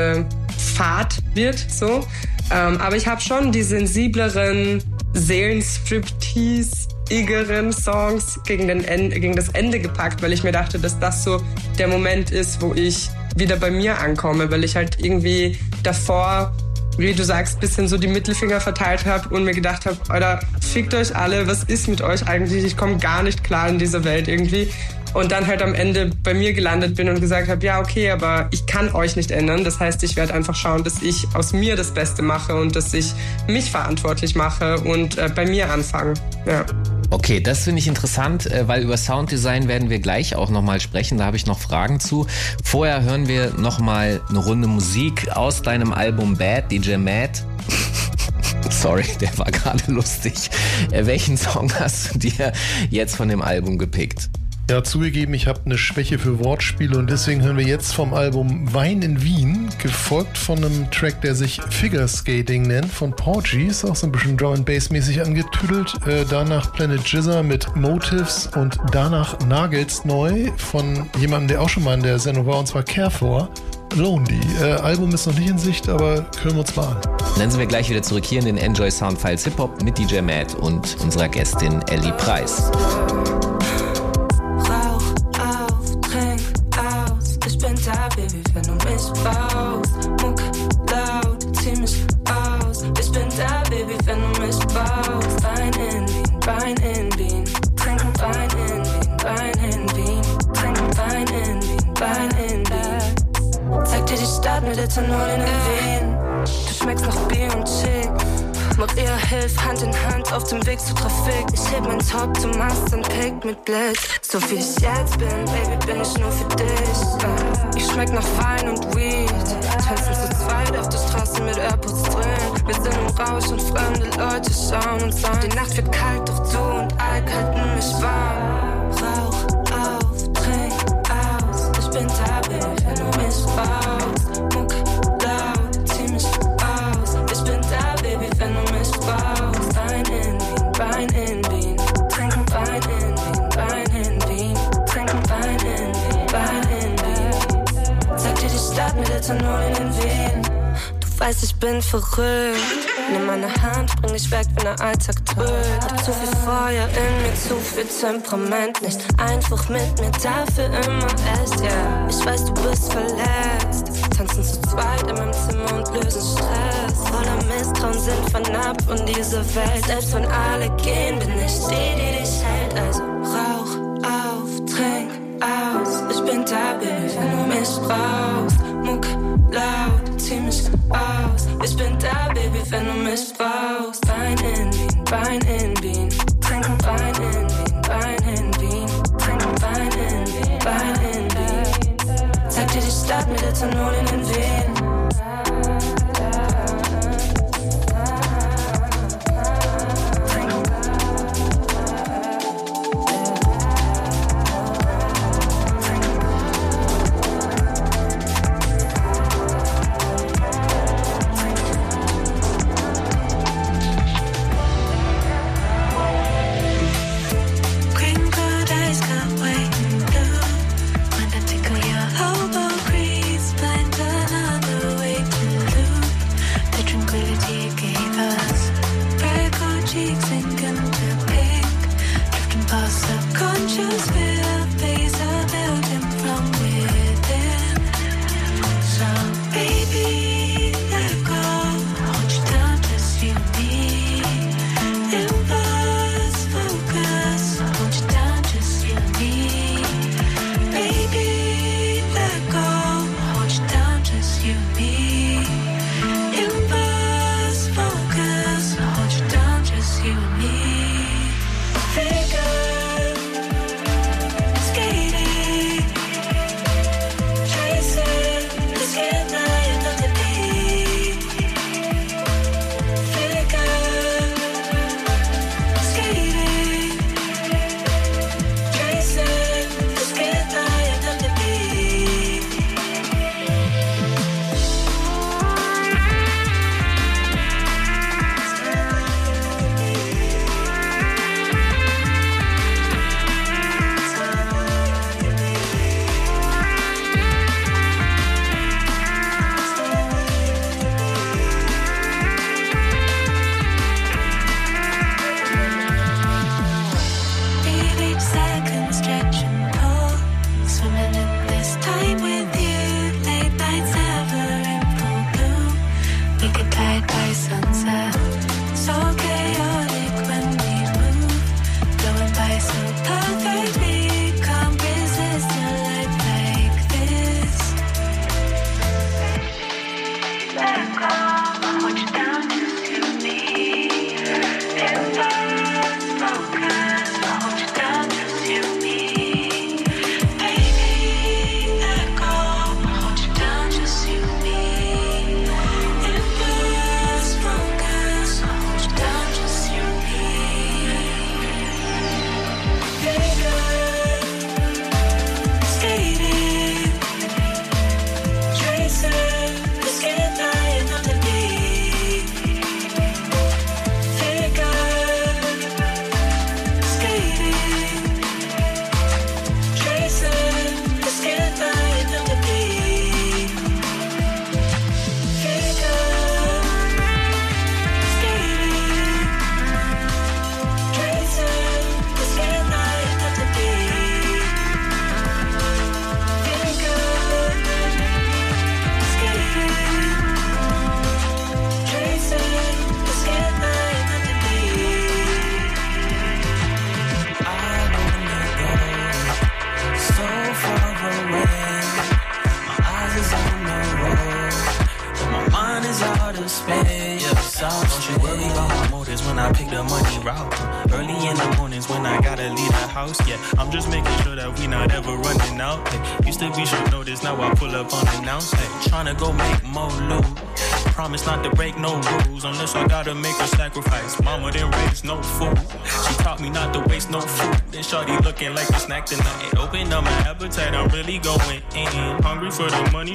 Fahrt wird, so. Ähm, aber ich habe schon die sensibleren Seelenstriptease-igeren Songs gegen, den Ende, gegen das Ende gepackt, weil ich mir dachte, dass das so der Moment ist, wo ich wieder bei mir ankomme, weil ich halt irgendwie davor wie du sagst, bisschen so die Mittelfinger verteilt habe und mir gedacht habe, Alter, fickt euch alle, was ist mit euch eigentlich? Ich komme gar nicht klar in dieser Welt irgendwie. Und dann halt am Ende bei mir gelandet bin und gesagt habe, ja, okay, aber ich kann euch nicht ändern. Das heißt, ich werde einfach schauen, dass ich aus mir das Beste mache und dass ich mich verantwortlich mache und äh, bei mir anfange. Ja.
Okay, das finde ich interessant, äh, weil über Sounddesign werden wir gleich auch nochmal sprechen. Da habe ich noch Fragen zu. Vorher hören wir nochmal eine Runde Musik aus deinem Album Bad, DJ Matt. Sorry, der war gerade lustig. Äh, welchen Song hast du dir jetzt von dem Album gepickt?
Ja, zugegeben, ich habe eine Schwäche für Wortspiele und deswegen hören wir jetzt vom Album Wein in Wien, gefolgt von einem Track, der sich Figure Skating nennt, von Porgy, ist auch so ein bisschen Drum Bass mäßig angetüdelt. Äh, danach Planet Jizzer mit Motives und danach Nagels neu von jemandem, der auch schon mal in der Sendung war, und zwar Carefor. Lonely. Äh, Album ist noch nicht in Sicht, aber hören wir uns mal an.
Dann sind wir gleich wieder zurück hier in den Enjoy Soundfiles Hip Hop mit DJ Matt und unserer Gästin Ellie Preis.
Mit Ethanol in den Venen. Du schmeckst nach Bier und Chick. Maria hilft Hand in Hand auf dem Weg zur Trafik. Ich heb mein Top, du machst ein Pick mit Blitz. So wie ich jetzt bin, Baby, bin ich nur für dich. Ich schmeck nach Wein und Weed. Tanzen zu zweit auf der Straße mit AirPods drin. Wir sind im Rausch und fremde Leute schauen uns an. Die Nacht wird kalt, doch du und Alk halten mich warm. Rauch auf, trink aus. Ich bin Baby, wenn du mich brauchst. Ethanol in den Venen. Du weißt, ich bin verrückt. Nimm meine Hand, bring dich weg, wenn der Alltag drückt. Hab zu viel Feuer in mir, zu viel Temperament. Nicht einfach mit mir, dafür immer echt, yeah. Ich weiß, du bist verletzt. Tanzen zu zweit in meinem Zimmer und lösen Stress. Voller Misstrauen sind von dieser Welt. Selbst wenn alle gehen, bin ich die, die dich hält. Also rauch auf, trink aus. Ich bin da, Baby, wenn du mich brauchst. Muck laut, zieh mich aus. Ich bin da, Baby, wenn du mich brauchst. Wein in Wien, Wein in Wien. Trinken Wein in Wien, Wein in Wien. Trinken Wein in Wien, Wein in Wien. Zeig dir die Stadt mit Ethanol in den Venen.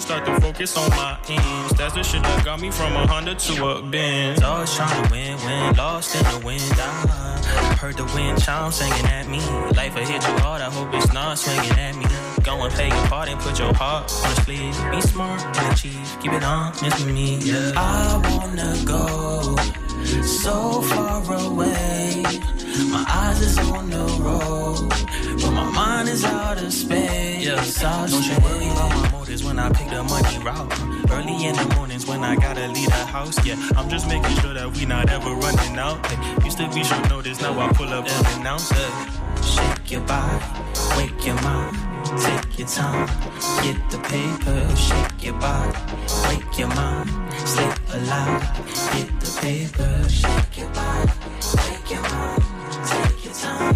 Start to focus on my ends. That's the shit that got me from a Honda to a Benz. Always trying to win, win, lost in the wind. I heard the wind chime singing at me. Life will hit you hard, I hope it's not swinging at me. Go and play your part and put your heart on the sleeve. Be smart and achieve, keep it honest with me. Yeah. I wanna go so far away. My eyes is on the road, but my mind is out of space. Yeah, don't you worry about my motives when I pick the money route. Early in the mornings when I gotta leave the house. Yeah, I'm just making sure that we not ever running out. Hey, used to be short notice, now I pull up unannounced. Hey, shake your body, wake your mind. Take your time, get the paper, shake your body, wake your mind, stay alive, get the paper, shake your body, wake your mind, take your time,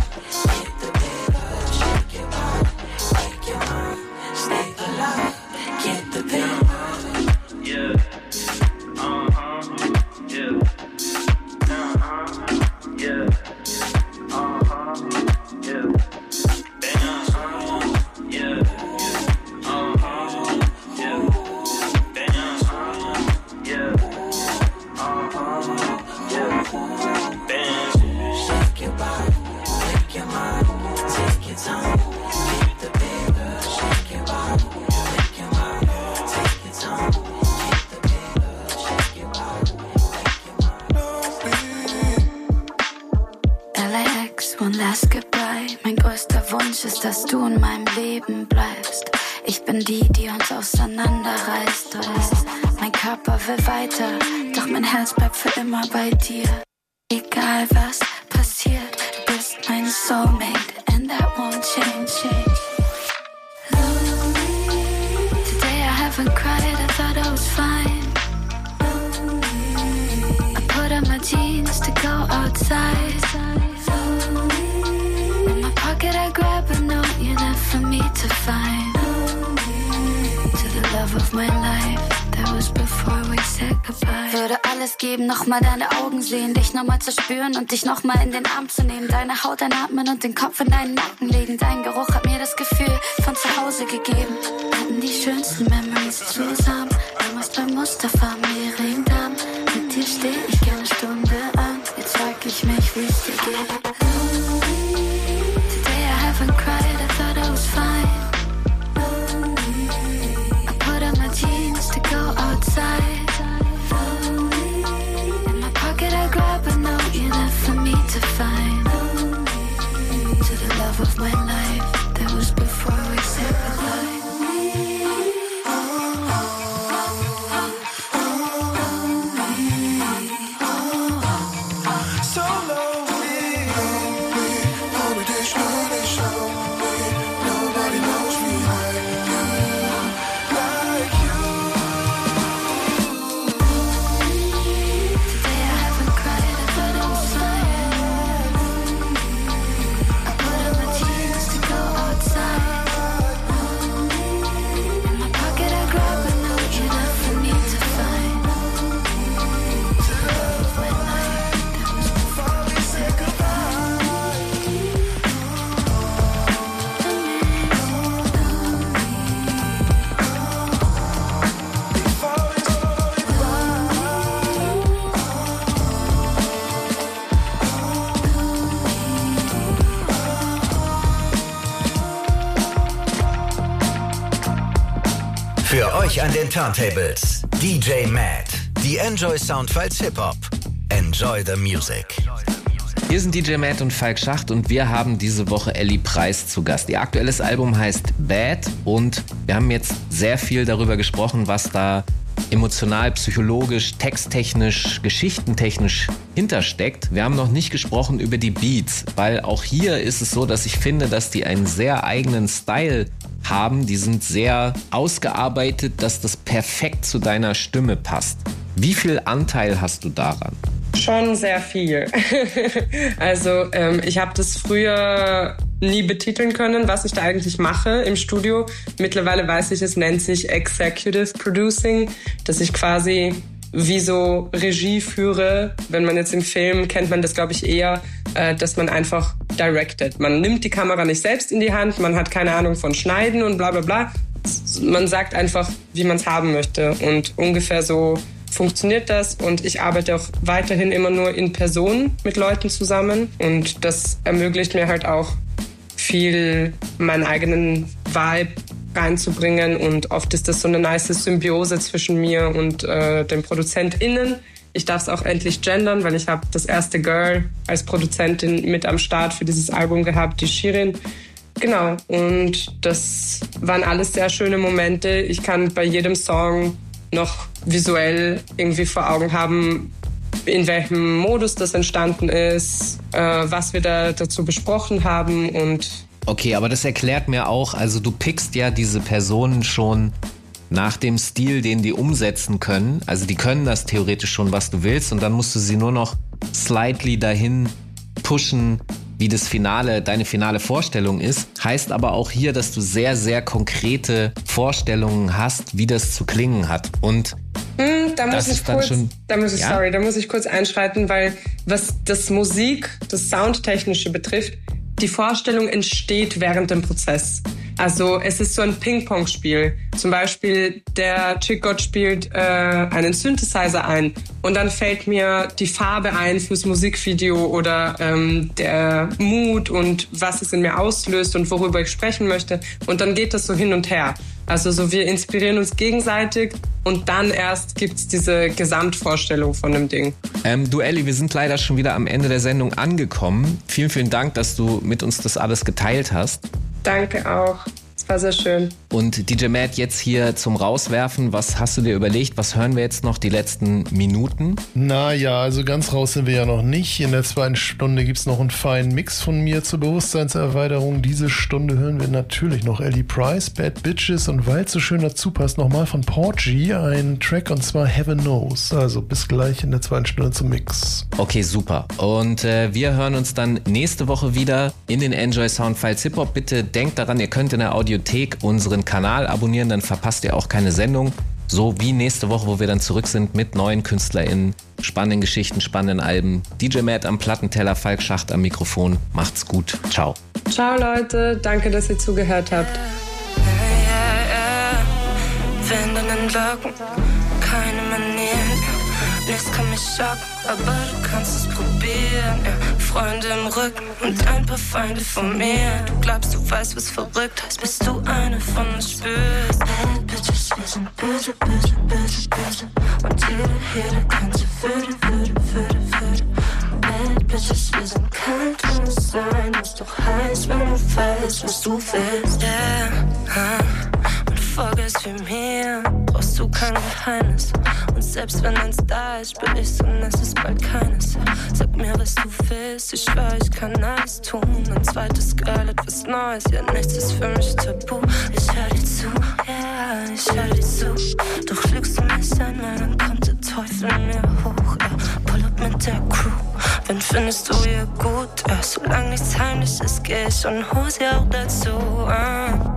immer bei dir. Egal was Würde alles geben, nochmal deine Augen sehen, dich nochmal zu spüren und dich nochmal in den Arm zu nehmen. Deine Haut einatmen und den Kopf in deinen Nacken legen. Dein Geruch hat mir das Gefühl von zu Hause gegeben. Hatten die schönsten Memories zusammen. Damals beim Mustafa Mehringdamm. Mit dir steh ich gerne Stunde an. Jetzt frag ich mich, wie es dir geht.
Turntables DJ Matt. Die Enjoy Soundfiles Hip Hop. Enjoy the music.
Hier sind DJ Matt und Falk Schacht und wir haben diese Woche Ellie Preis zu Gast. Ihr aktuelles Album heißt Bad und wir haben jetzt sehr viel darüber gesprochen, was da emotional, psychologisch, texttechnisch, geschichtentechnisch hintersteckt. Wir haben noch nicht gesprochen über die Beats, weil auch hier ist es so, dass ich finde, dass die einen sehr eigenen Style haben. Die sind sehr ausgearbeitet, dass das perfekt zu deiner Stimme passt. Wie viel Anteil hast du daran?
Schon sehr viel. also ähm, ich habe das früher nie betiteln können, was ich da eigentlich mache im Studio. Mittlerweile weiß ich, es nennt sich Executive Producing, dass ich quasi wie so Regie führe. Wenn man jetzt im Film kennt man das, glaube ich, eher, äh, dass man einfach directed. Man nimmt die Kamera nicht selbst in die Hand, man hat keine Ahnung von Schneiden und bla bla bla. Man sagt einfach, wie man es haben möchte. Und ungefähr so funktioniert das und ich arbeite auch weiterhin immer nur in Person mit Leuten zusammen und das ermöglicht mir halt auch viel meinen eigenen Vibe reinzubringen und oft ist das so eine nice Symbiose zwischen mir und äh, den ProduzentInnen. Ich darf es auch endlich gendern, weil ich habe das erste Girl als Produzentin mit am Start für dieses Album gehabt, die Shirin. Genau, und das waren alles sehr schöne Momente. Ich kann bei jedem Song noch visuell irgendwie vor Augen haben, in welchem Modus das entstanden ist, äh, was wir da dazu besprochen haben und
Okay, aber das erklärt mir auch, also du pickst ja diese Personen schon nach dem Stil, den die umsetzen können. Also die können das theoretisch schon, was du willst, und dann musst du sie nur noch slightly dahin pushen, wie das Finale, deine finale Vorstellung ist. Heißt aber auch hier, dass du sehr, sehr konkrete Vorstellungen hast, wie das zu klingen hat. Und
hm, da muss
das
ich kurz,
schon.
da muss ich,
Ja?
sorry, da muss ich kurz einschreiten, weil was das Musik, das Soundtechnische betrifft, die Vorstellung entsteht während dem Prozess. Also es ist so ein Ping-Pong-Spiel. Zum Beispiel der Chickgott spielt äh, einen Synthesizer ein und dann fällt mir die Farbe ein fürs Musikvideo oder ähm, der Mut und was es in mir auslöst und worüber ich sprechen möchte. Und dann geht das so hin und her. Also so wir inspirieren uns gegenseitig und dann erst gibt's diese Gesamtvorstellung von dem Ding.
Ähm, du Elli, wir sind leider schon wieder am Ende der Sendung angekommen. Vielen, vielen Dank, dass du mit uns das alles geteilt hast.
Danke auch. War sehr schön.
Und DJ Matt, jetzt hier zum Rauswerfen, was hast du dir überlegt? Was hören wir jetzt noch die letzten Minuten?
Naja, also ganz raus sind wir ja noch nicht. In der zweiten Stunde gibt es noch einen feinen Mix von mir zur Bewusstseinserweiterung. Diese Stunde hören wir natürlich noch Ellie Price, Bad Bitches und weil es so schön dazu passt, nochmal von Porgy ein Track und zwar Heaven Knows. Also bis gleich in der zweiten Stunde zum Mix.
Okay, super. Und äh, wir hören uns dann nächste Woche wieder in den Enjoy Soundfiles Hip Hop. Bitte denkt daran, ihr könnt in der Audiothek unseren Kanal abonnieren, dann verpasst ihr auch keine Sendung. So wie nächste Woche, wo wir dann zurück sind mit neuen KünstlerInnen, spannenden Geschichten, spannenden Alben. DJ Matt am Plattenteller, Falk Schacht am Mikrofon. Macht's gut. Ciao.
Ciao Leute, danke, dass ihr zugehört habt.
Keine Manieren. Nichts kann mich schocken, aber du kannst es probieren. Freunde im Rücken und ein paar Feinde von mir. Du glaubst, du weißt, was verrückt heißt, bis du eine von uns spürst. Bad Bitches, wir sind böse, böse, böse, böse. Und jede, jede könnte würde, würde, würde, würde. Bad Bitches, wir sind kalt, wenn sein muss, doch heiß, wenn du weißt, was du willst. Yeah, huh. Ist für mir, brauchst du kein Geheimnis. Und selbst wenn eins da ist, spür ich und es ist bald keines. Sag mir, was du willst, ich schwör, ich kann alles tun. Ein zweites Girl, etwas Neues, ja, nichts ist für mich tabu. Ich hör dir zu, ja, ich hör dir zu. Doch lügst du mich einmal, dann kommt der Teufel mir hoch. Ja, pull up mit der Crew. Wen findest du hier gut? Ja, solange nichts heimlich ist, geh ich und hol sie auch dazu. Ah.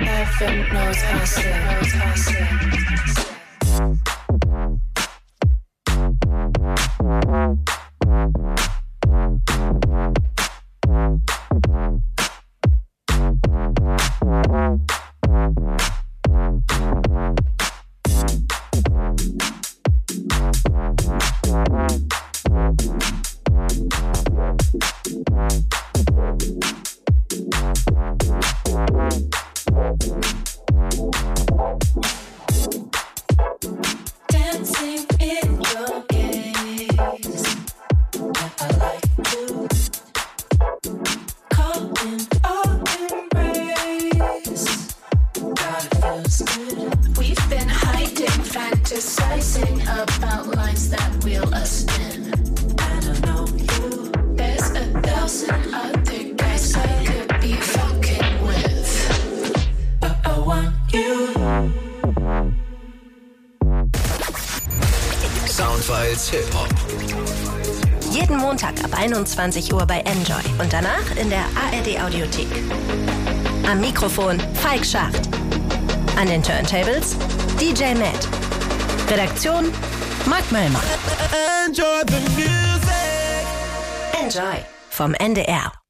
Heaven knows I sin.
21 Uhr bei Enjoy und danach in der ARD Audiothek. Am Mikrofon Falk Schacht. An den Turntables DJ Matt. Redaktion Mark Möllmann.
Enjoy the music.
Enjoy vom NDR.